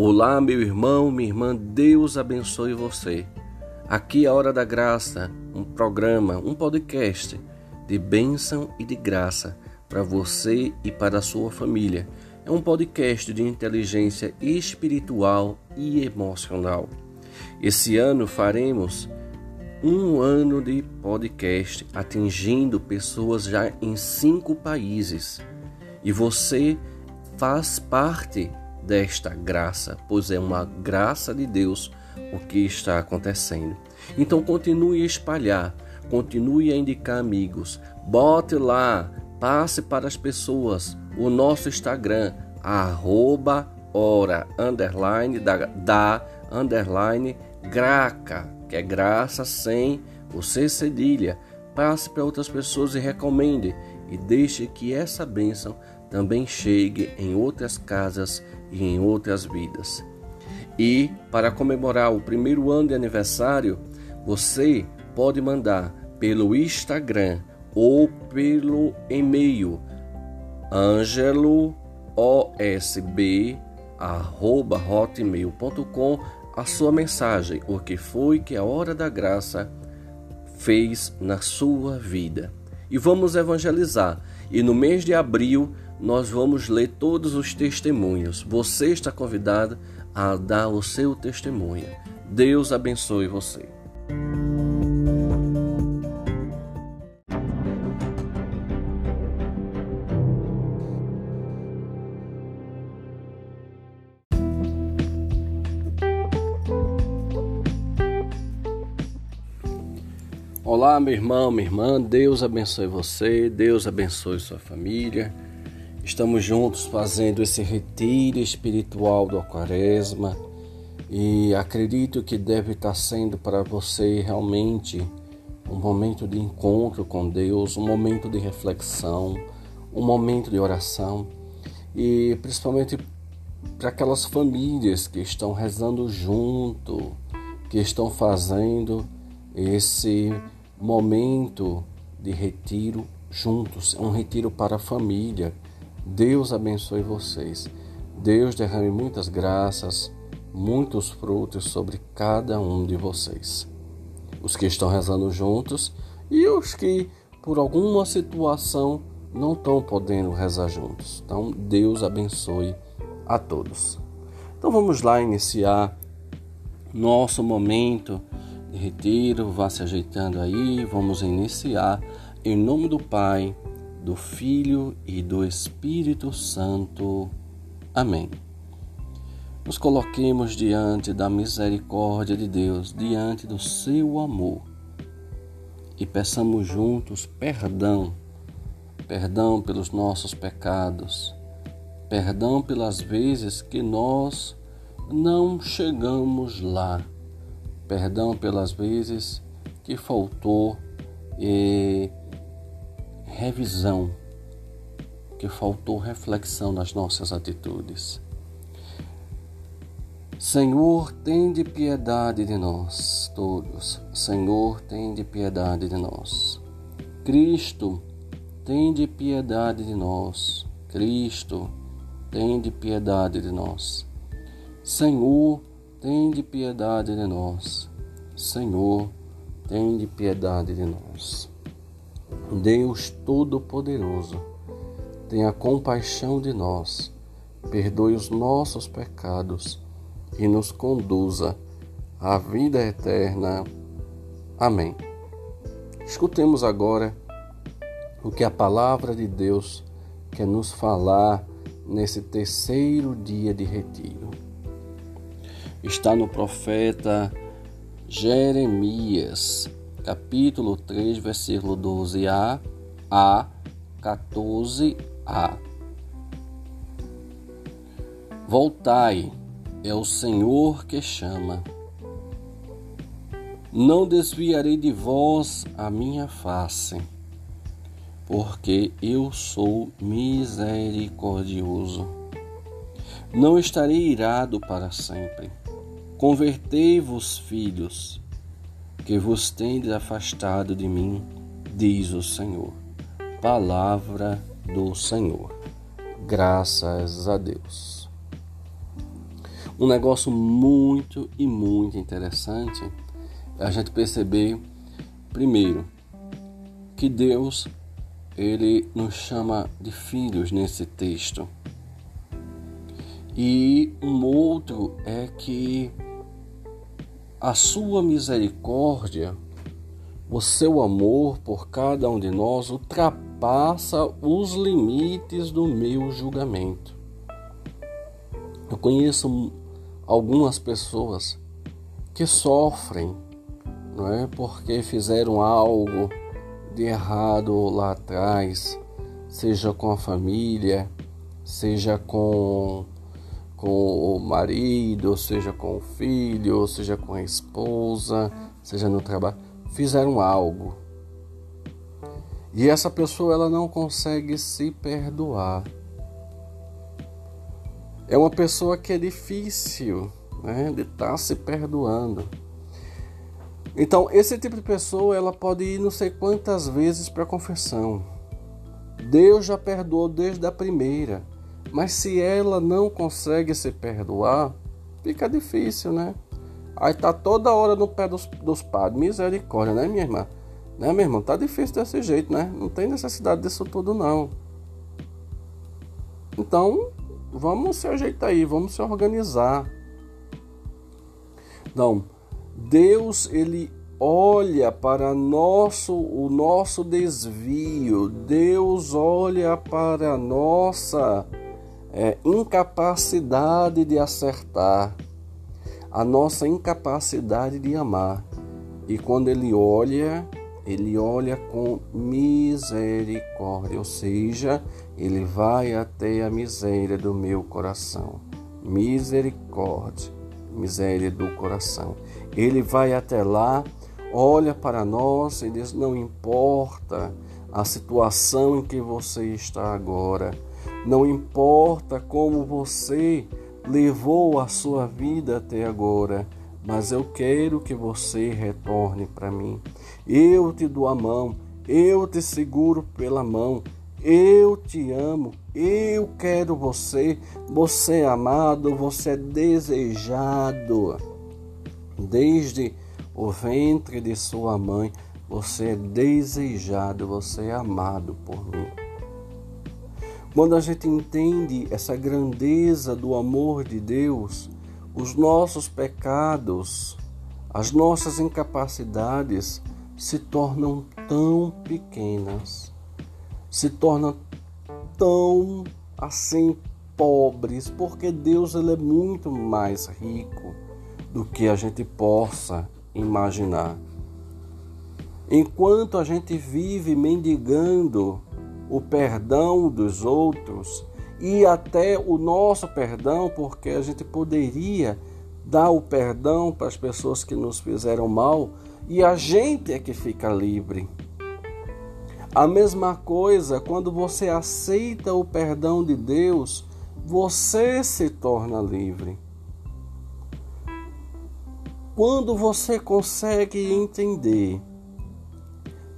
Olá, meu irmão, minha irmã, Deus abençoe você. Aqui é a Hora da Graça, um programa, um podcast de bênção e de graça para você e para a sua família. É um podcast de inteligência espiritual e emocional. Esse ano faremos um ano de podcast atingindo pessoas já em cinco países. E você faz parte desta graça, pois é uma graça de Deus o que está acontecendo. Então continue a espalhar, continue a indicar amigos, bote lá, passe para as pessoas o nosso Instagram, arroba hora, underline, da, da underline, graca, que é graça sem o C cedilha. Passe para outras pessoas e recomende e deixe que essa bênção também chegue em outras casas e em outras vidas. E para comemorar o primeiro ano de aniversário, você pode mandar pelo Instagram ou pelo e-mail angeloosb@hotmail.com a sua mensagem, o que foi que a hora da graça fez na sua vida. E vamos evangelizar. E no mês de abril nós vamos ler todos os testemunhos. Você está convidado a dar o seu testemunho. Deus abençoe você. Olá, meu irmão, minha irmã, Deus abençoe você, Deus abençoe sua família. Estamos juntos fazendo esse retiro espiritual do Quaresma e acredito que deve estar sendo para você realmente um momento de encontro com Deus, um momento de reflexão, um momento de oração e principalmente para aquelas famílias que estão rezando junto, que estão fazendo esse momento de retiro juntos, um retiro para a família Deus abençoe vocês. Deus derrame muitas graças, muitos frutos sobre cada um de vocês. Os que estão rezando juntos e os que, por alguma situação, não estão podendo rezar juntos. Então, Deus abençoe a todos. Então, vamos lá iniciar nosso momento de retiro. Vá se ajeitando aí. Vamos iniciar em nome do Pai do Filho e do Espírito Santo. Amém. Nos coloquemos diante da misericórdia de Deus, diante do seu amor, e peçamos juntos perdão, perdão pelos nossos pecados, perdão pelas vezes que nós não chegamos lá, perdão pelas vezes que faltou e revisão, que faltou reflexão nas nossas atitudes. Senhor, tem de piedade de nós todos. Senhor, tem de piedade de nós. Cristo, tem de piedade de nós. Cristo, tem de piedade de nós. Senhor, tem de piedade de nós. Senhor, tem de piedade de nós. Deus Todo-Poderoso, tenha compaixão de nós, perdoe os nossos pecados e nos conduza à vida eterna. Amém. Escutemos agora o que a palavra de Deus quer nos falar nesse terceiro dia de retiro. Está no profeta Jeremias, capítulo 3, versículo 12a a 14a. Voltai, é o Senhor que chama. Não desviarei de vós a minha face, porque eu sou misericordioso. Não estarei irado para sempre. Convertei-vos, filhos, que vos tendes afastado de mim, diz o Senhor. Palavra do Senhor. Graças a Deus. Um negócio muito e muito interessante é a gente perceber, primeiro, que Deus ele nos chama de filhos nesse texto. E um outro é que a sua misericórdia, o seu amor por cada um de nós ultrapassa os limites do meu julgamento. Eu conheço algumas pessoas que sofrem, não é, porque fizeram algo de errado lá atrás, seja com a família, seja com com o marido, seja com o filho, seja com a esposa, seja no trabalho, fizeram algo. E essa pessoa ela não consegue se perdoar. É uma pessoa que é difícil né, de estar tá se perdoando. Então, esse tipo de pessoa ela pode ir não sei quantas vezes para a confissão. Deus já perdoou desde a primeira. Mas se ela não consegue se perdoar, fica difícil, né? Aí tá toda hora no pé dos, dos padres. Misericórdia, né, minha irmã? Né, meu irmão? Tá difícil desse jeito, né? Não tem necessidade disso tudo, não. Então, vamos se ajeitar aí, vamos se organizar. Então, Deus, ele olha para nosso, o nosso desvio. Deus olha para a nossa é, incapacidade de acertar, a nossa incapacidade de amar. E quando ele olha, ele olha com misericórdia, ou seja, ele vai até a miséria do meu coração. Misericórdia, miséria do coração. Ele vai até lá, olha para nós e diz: Não importa a situação em que você está agora não importa como você levou a sua vida até agora, mas eu quero que você retorne para mim. Eu te dou a mão, eu te seguro pela mão, eu te amo, eu quero você, você é amado, você é desejado. Desde o ventre de sua mãe, você é desejado, você é amado por mim. Quando a gente entende essa grandeza do amor de Deus, os nossos pecados, as nossas incapacidades se tornam tão pequenas, se tornam tão assim pobres, porque Deus ele é muito mais rico do que a gente possa imaginar. Enquanto a gente vive mendigando o perdão dos outros e até o nosso perdão, porque a gente poderia dar o perdão para as pessoas que nos fizeram mal e a gente é que fica livre. A mesma coisa quando você aceita o perdão de Deus, você se torna livre. Quando você consegue entender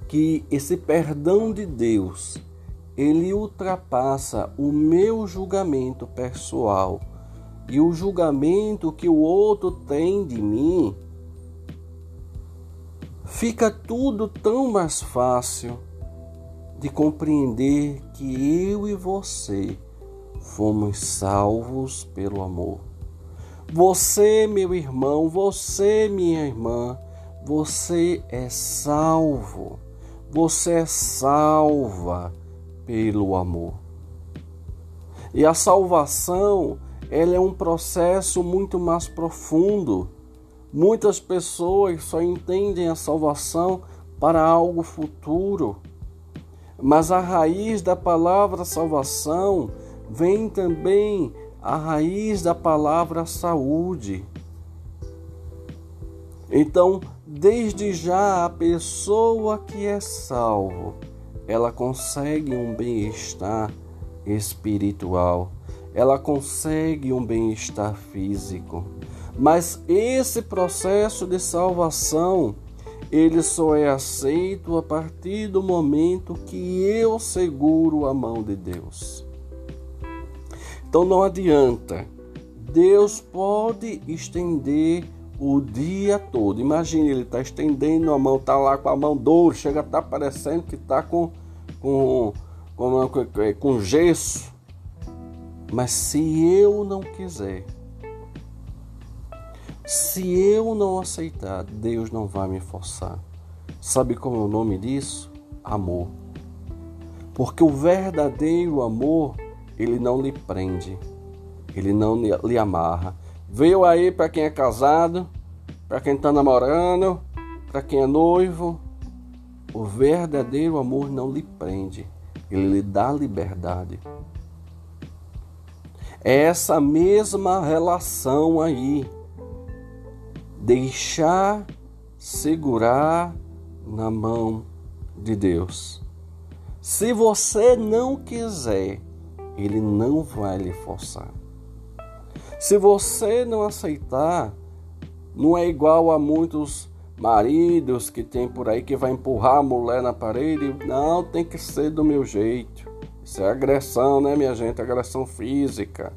que esse perdão de Deus ele ultrapassa o meu julgamento pessoal e o julgamento que o outro tem de mim, fica tudo tão mais fácil de compreender que eu e você fomos salvos pelo amor. Você, meu irmão, você, minha irmã, você é salvo. Você é salva pelo amor. E a salvação, ela é um processo muito mais profundo. Muitas pessoas só entendem a salvação para algo futuro. Mas a raiz da palavra salvação vem também a raiz da palavra saúde. Então, desde já a pessoa que é salvo, ela consegue um bem-estar espiritual, ela consegue um bem-estar físico. Mas esse processo de salvação, ele só é aceito a partir do momento que eu seguro a mão de Deus. Então não adianta Deus pode estender o dia todo. Imagine, ele está estendendo a mão, está lá com a mão dura, chega a estar tá parecendo que está com, com, com, com gesso. Mas se eu não quiser, se eu não aceitar, Deus não vai me forçar. Sabe como é o nome disso? Amor. Porque o verdadeiro amor, ele não lhe prende, ele não lhe amarra, Veio aí para quem é casado, para quem está namorando, para quem é noivo. O verdadeiro amor não lhe prende, ele lhe dá liberdade. É essa mesma relação aí. Deixar segurar na mão de Deus. Se você não quiser, ele não vai lhe forçar. Se você não aceitar, não é igual a muitos maridos que tem por aí que vai empurrar a mulher na parede. Não, tem que ser do meu jeito. Isso é agressão, né, minha gente? Agressão física.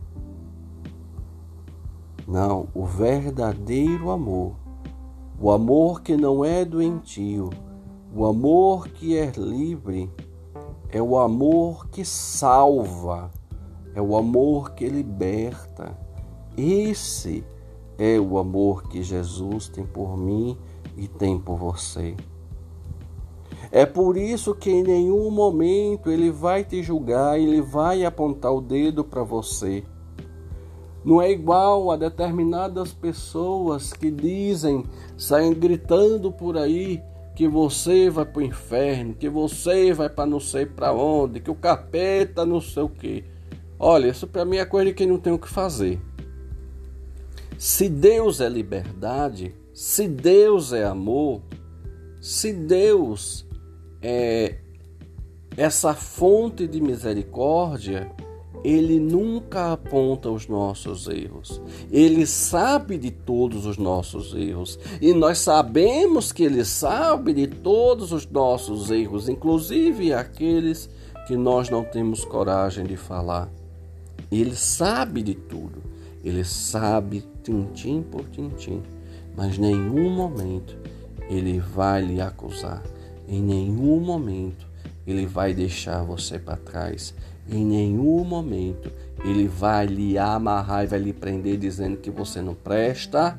Não, o verdadeiro amor, o amor que não é doentio, o amor que é livre, é o amor que salva, é o amor que liberta, esse é o amor que Jesus tem por mim e tem por você. É por isso que em nenhum momento ele vai te julgar, ele vai apontar o dedo para você. Não é igual a determinadas pessoas que dizem, saem gritando por aí que você vai para o inferno, que você vai para não sei para onde, que o capeta não sei o que. Olha, isso para mim é coisa de quem não tem o que fazer. Se Deus é liberdade, se Deus é amor, se Deus é essa fonte de misericórdia, ele nunca aponta os nossos erros. Ele sabe de todos os nossos erros. E nós sabemos que ele sabe de todos os nossos erros, inclusive aqueles que nós não temos coragem de falar. Ele sabe de tudo. Ele sabe tintim por tintim, mas nenhum momento ele vai lhe acusar. Em nenhum momento ele vai deixar você para trás. Em nenhum momento ele vai lhe amarrar e vai lhe prender dizendo que você não presta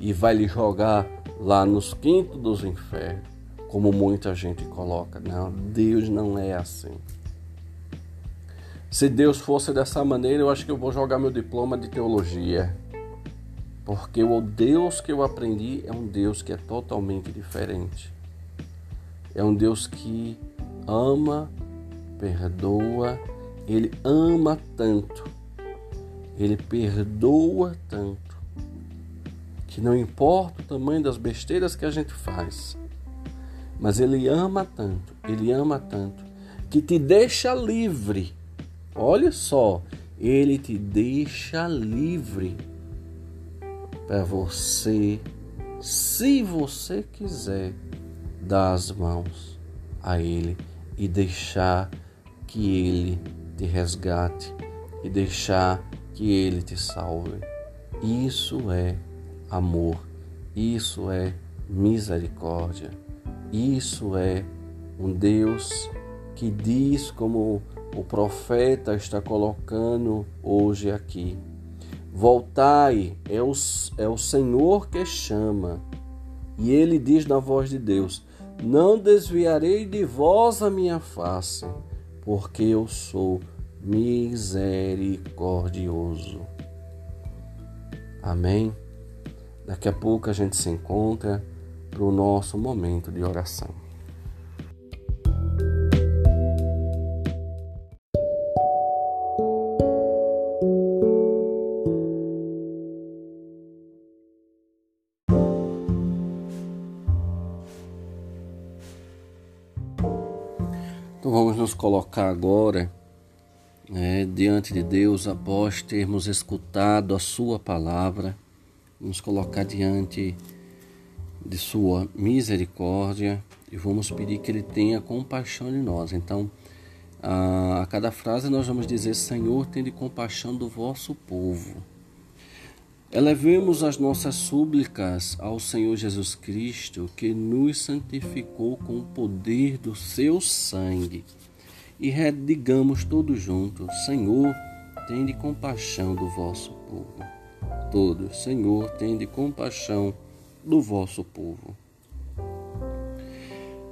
e vai lhe jogar lá nos quintos dos infernos, como muita gente coloca. Não, Deus não é assim. Se Deus fosse dessa maneira, eu acho que eu vou jogar meu diploma de teologia. Porque o Deus que eu aprendi é um Deus que é totalmente diferente. É um Deus que ama, perdoa, ele ama tanto, ele perdoa tanto, que não importa o tamanho das besteiras que a gente faz, mas ele ama tanto, ele ama tanto, que te deixa livre. Olha só, ele te deixa livre para você, se você quiser, dar as mãos a ele e deixar que ele te resgate e deixar que ele te salve. Isso é amor, isso é misericórdia, isso é um Deus que diz como o profeta está colocando hoje aqui. Voltai, é o, é o Senhor que chama. E ele diz na voz de Deus: Não desviarei de vós a minha face, porque eu sou misericordioso. Amém? Daqui a pouco a gente se encontra para o nosso momento de oração. Colocar agora né, diante de Deus após termos escutado a Sua palavra, nos colocar diante de Sua misericórdia e vamos pedir que Ele tenha compaixão de nós. Então, a, a cada frase nós vamos dizer: Senhor, tenha compaixão do vosso povo. Elevemos as nossas súplicas ao Senhor Jesus Cristo, que nos santificou com o poder do seu sangue, e redigamos todos juntos: Senhor, tende compaixão do vosso povo. Todos, Senhor, tende compaixão do vosso povo.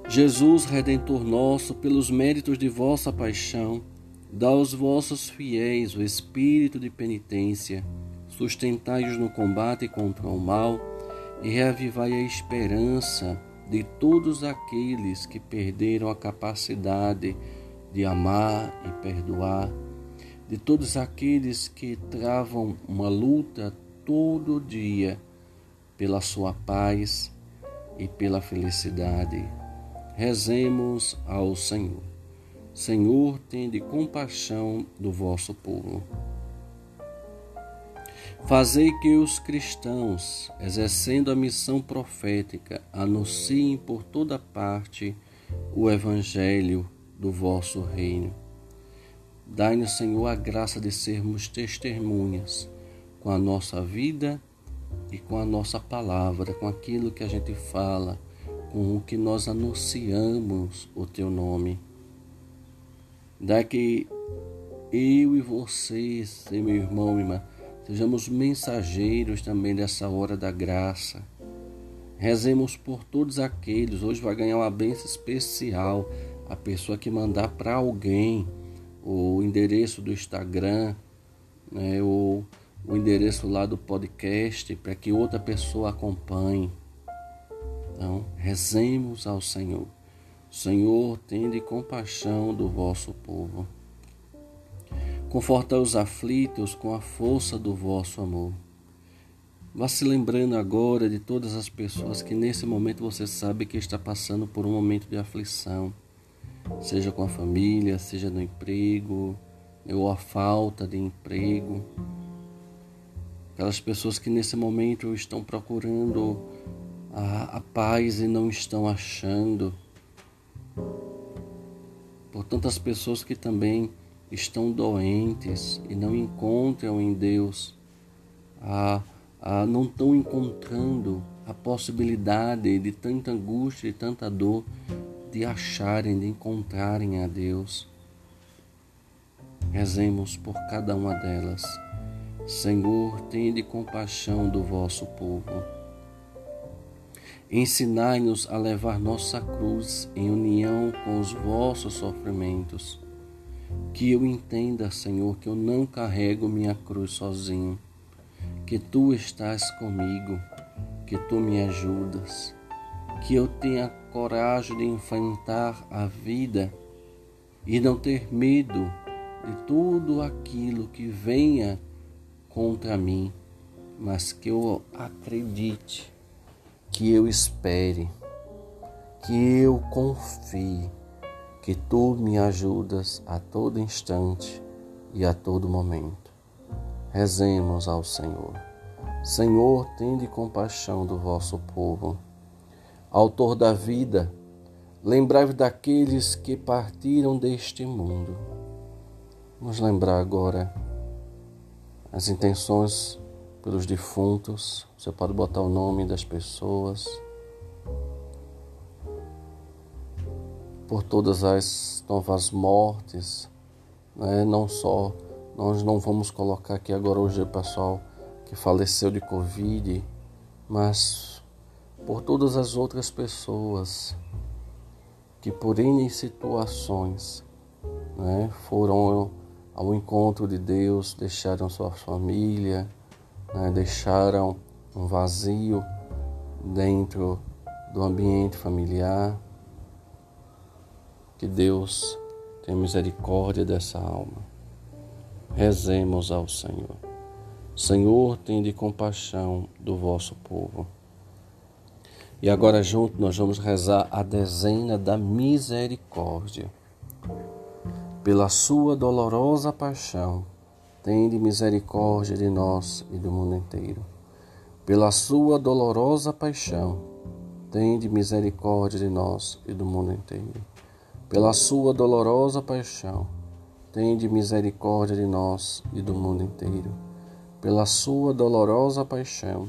Jesus, redentor nosso, pelos méritos de vossa paixão, dá aos vossos fiéis o espírito de penitência sustentai-os no combate contra o mal e reavivai a esperança de todos aqueles que perderam a capacidade de amar e perdoar, de todos aqueles que travam uma luta todo dia pela sua paz e pela felicidade. Rezemos ao Senhor. Senhor, tende compaixão do vosso povo. Fazei que os cristãos, exercendo a missão profética, anunciem por toda parte o Evangelho do vosso reino. Dai-nos, Senhor, a graça de sermos testemunhas com a nossa vida e com a nossa palavra, com aquilo que a gente fala, com o que nós anunciamos o teu nome. Dá que eu e vocês, meu irmão, minha irmã, Sejamos mensageiros também dessa hora da graça. Rezemos por todos aqueles. Hoje vai ganhar uma bênção especial. A pessoa que mandar para alguém o endereço do Instagram, né, ou o endereço lá do podcast, para que outra pessoa acompanhe. Então, rezemos ao Senhor. Senhor, tende compaixão do vosso povo. Confortai os aflitos com a força do vosso amor. Vá se lembrando agora de todas as pessoas que nesse momento você sabe que está passando por um momento de aflição, seja com a família, seja no emprego, ou a falta de emprego. Aquelas pessoas que nesse momento estão procurando a, a paz e não estão achando. Por tantas pessoas que também estão doentes e não encontram em Deus, a, a, não estão encontrando a possibilidade de tanta angústia e tanta dor de acharem, de encontrarem a Deus. Rezemos por cada uma delas. Senhor, tende compaixão do vosso povo. Ensinai-nos a levar nossa cruz em união com os vossos sofrimentos que eu entenda, Senhor, que eu não carrego minha cruz sozinho, que tu estás comigo, que tu me ajudas, que eu tenha coragem de enfrentar a vida e não ter medo de tudo aquilo que venha contra mim, mas que eu acredite, que eu espere, que eu confie que tu me ajudas a todo instante e a todo momento. Rezemos ao Senhor. Senhor, tende compaixão do vosso povo. Autor da vida, lembrai-vos daqueles que partiram deste mundo. Vamos lembrar agora as intenções pelos defuntos. Você pode botar o nome das pessoas por todas as novas mortes, né? não só, nós não vamos colocar aqui agora hoje o pessoal que faleceu de Covid, mas por todas as outras pessoas que por N situações né, foram ao encontro de Deus, deixaram sua família, né, deixaram um vazio dentro do ambiente familiar que Deus tenha misericórdia dessa alma. Rezemos ao Senhor. Senhor, tende compaixão do vosso povo. E agora junto nós vamos rezar a dezena da misericórdia. Pela sua dolorosa paixão, tende misericórdia de nós e do mundo inteiro. Pela sua dolorosa paixão, tende misericórdia de nós e do mundo inteiro pela sua dolorosa paixão, tende misericórdia de nós e do mundo inteiro. pela sua dolorosa paixão,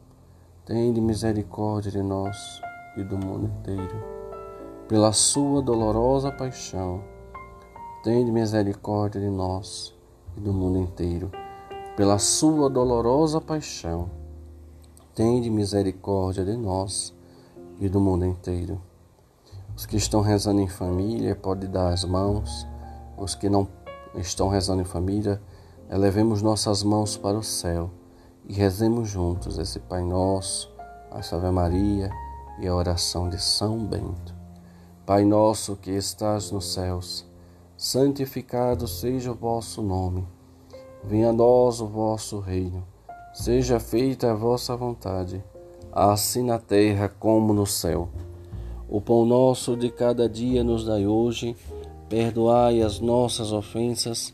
tende misericórdia de nós e do mundo inteiro. Pela sua dolorosa paixão, tende misericórdia de nós e do mundo inteiro. Pela sua dolorosa paixão, tende misericórdia de nós e do mundo inteiro. Os que estão rezando em família, pode dar as mãos. Os que não estão rezando em família, elevemos nossas mãos para o céu e rezemos juntos esse Pai Nosso, a Salve Maria e a oração de São Bento. Pai nosso que estás nos céus, santificado seja o vosso nome. Venha a nós o vosso reino. Seja feita a vossa vontade, assim na terra como no céu. O pão nosso de cada dia nos dai hoje, perdoai as nossas ofensas,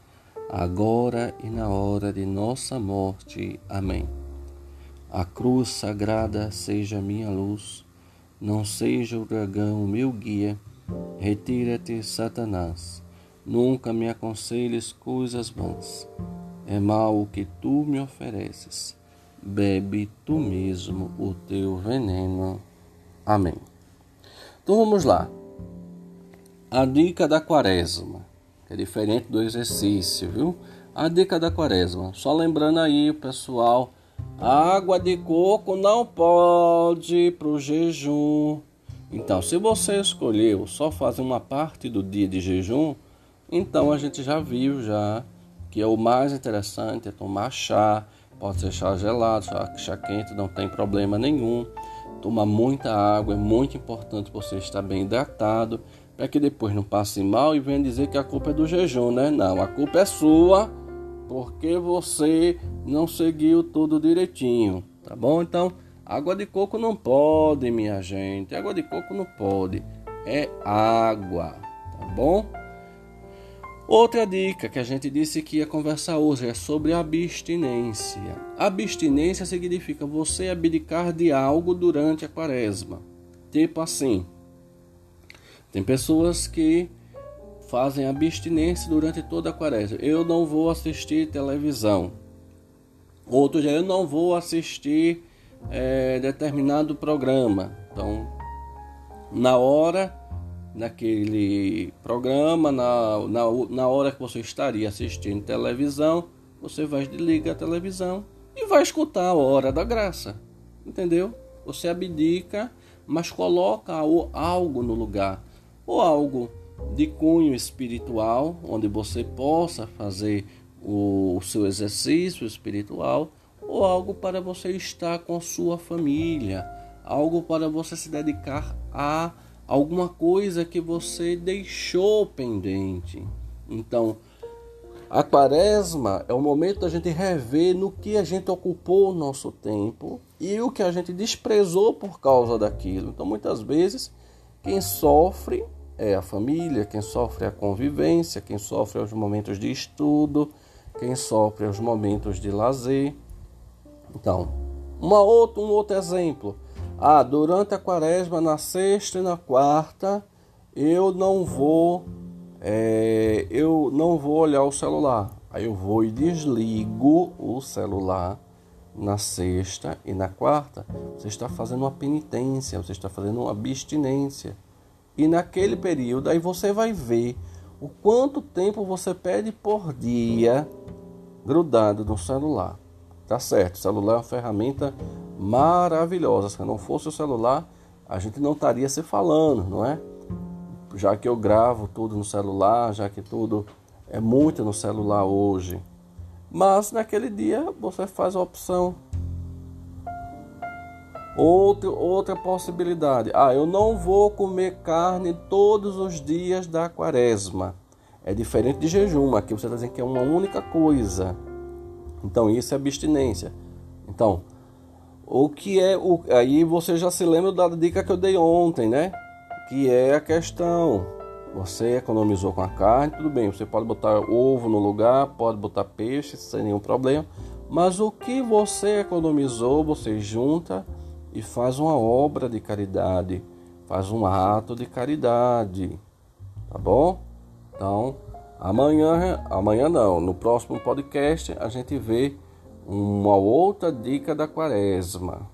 agora e na hora de nossa morte. Amém. A cruz sagrada seja minha luz, não seja o dragão meu guia. Retira-te, Satanás, nunca me aconselhes coisas vãs. É mal o que tu me ofereces, bebe tu mesmo o teu veneno. Amém. Então vamos lá. A dica da quaresma é diferente do exercício, viu? A dica da quaresma. Só lembrando aí, pessoal, água de coco não pode para o jejum. Então, se você escolheu só fazer uma parte do dia de jejum, então a gente já viu já que é o mais interessante é tomar chá, pode ser chá gelado, chá, chá quente, não tem problema nenhum. Tomar muita água, é muito importante você estar bem hidratado para que depois não passe mal e venha dizer que a culpa é do jejum, né? Não, a culpa é sua porque você não seguiu tudo direitinho, tá bom? Então, água de coco não pode, minha gente. Água de coco não pode. É água, tá bom? Outra dica que a gente disse que ia conversar hoje é sobre abstinência. Abstinência significa você abdicar de algo durante a quaresma. Tipo assim, tem pessoas que fazem abstinência durante toda a quaresma. Eu não vou assistir televisão. Outros eu não vou assistir é, determinado programa. Então, na hora, naquele programa, na, na, na hora que você estaria assistindo televisão, você vai desligar a televisão e vai escutar a hora da graça. Entendeu? Você abdica, mas coloca algo no lugar ou algo de cunho espiritual, onde você possa fazer o, seu exercício espiritual, ou algo para você estar com sua família, algo para você se dedicar a alguma coisa que você deixou pendente. Então, a quaresma é o momento da gente rever no que a gente ocupou o nosso tempo e o que a gente desprezou por causa daquilo. Então, muitas vezes, quem sofre é a família, quem sofre é a convivência, quem sofre é os momentos de estudo, quem sofre é os momentos de lazer. Então, uma outra, um outro exemplo. Ah, durante a quaresma, na sexta e na quarta, eu não vou, é, eu não vou olhar o celular. Aí eu vou e desligo o celular na sexta e na quarta. Você está fazendo uma penitência, você está fazendo uma abstinência. E naquele período aí você vai ver o quanto tempo você perde por dia grudado no celular. tá certo, o celular é uma ferramenta maravilhosa. Se não fosse o celular, a gente não estaria se falando, não é? Já que eu gravo tudo no celular, já que tudo é muito no celular hoje. Mas naquele dia você faz a opção. Outra, outra possibilidade. Ah, eu não vou comer carne todos os dias da quaresma. É diferente de jejum. Aqui você está dizendo que é uma única coisa. Então isso é abstinência. Então, o que é o aí você já se lembra da dica que eu dei ontem, né? Que é a questão você economizou com a carne, tudo bem, você pode botar ovo no lugar, pode botar peixe sem nenhum problema, mas o que você economizou, você junta e faz uma obra de caridade, faz um ato de caridade, tá bom? Então, amanhã, amanhã não, no próximo podcast a gente vê uma outra dica da quaresma.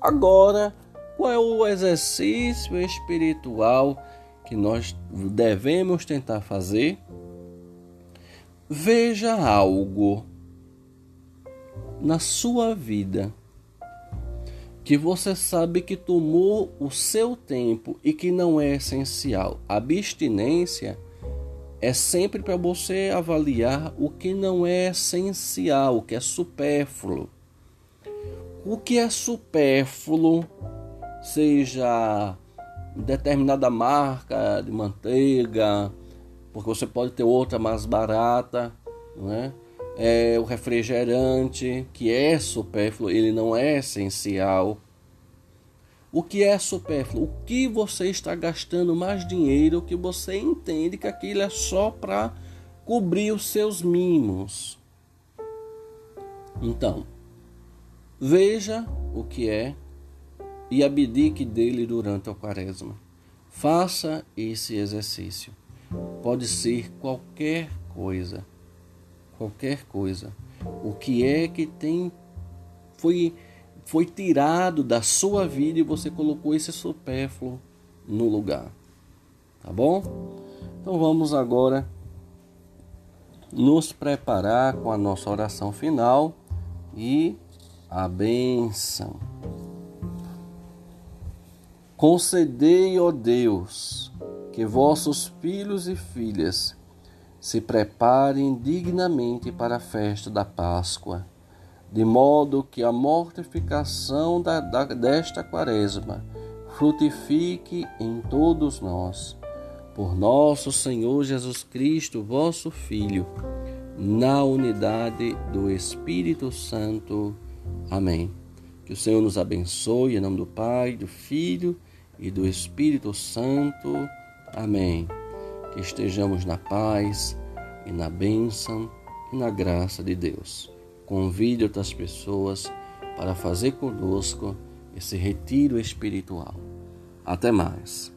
Agora, qual é o exercício espiritual que nós devemos tentar fazer, veja algo na sua vida que você sabe que tomou o seu tempo e que não é essencial. A abstinência é sempre para você avaliar o que não é essencial, o que é supérfluo. O que é supérfluo, seja determinada marca de manteiga, porque você pode ter outra mais barata, não é? É o refrigerante, que é supérfluo, ele não é essencial. O que é supérfluo? O que você está gastando mais dinheiro que você entende que aquilo é só para cobrir os seus mimos. Então, veja o que é e abdique dele durante a quaresma. Faça esse exercício. Pode ser qualquer coisa. Qualquer coisa. O que é que tem foi foi tirado da sua vida e você colocou esse supérfluo no lugar. Tá bom? Então vamos agora nos preparar com a nossa oração final e a benção. Concedei, ó Deus, que vossos filhos e filhas se preparem dignamente para a festa da Páscoa, de modo que a mortificação da, da, desta quaresma frutifique em todos nós. Por nosso Senhor Jesus Cristo, vosso Filho, na unidade do Espírito Santo. Amém. Que o Senhor nos abençoe em nome do Pai, do Filho e do Espírito Santo. Amém. Que estejamos na paz e na bênção e na graça de Deus. Convide outras pessoas para fazer conosco esse retiro espiritual. Até mais.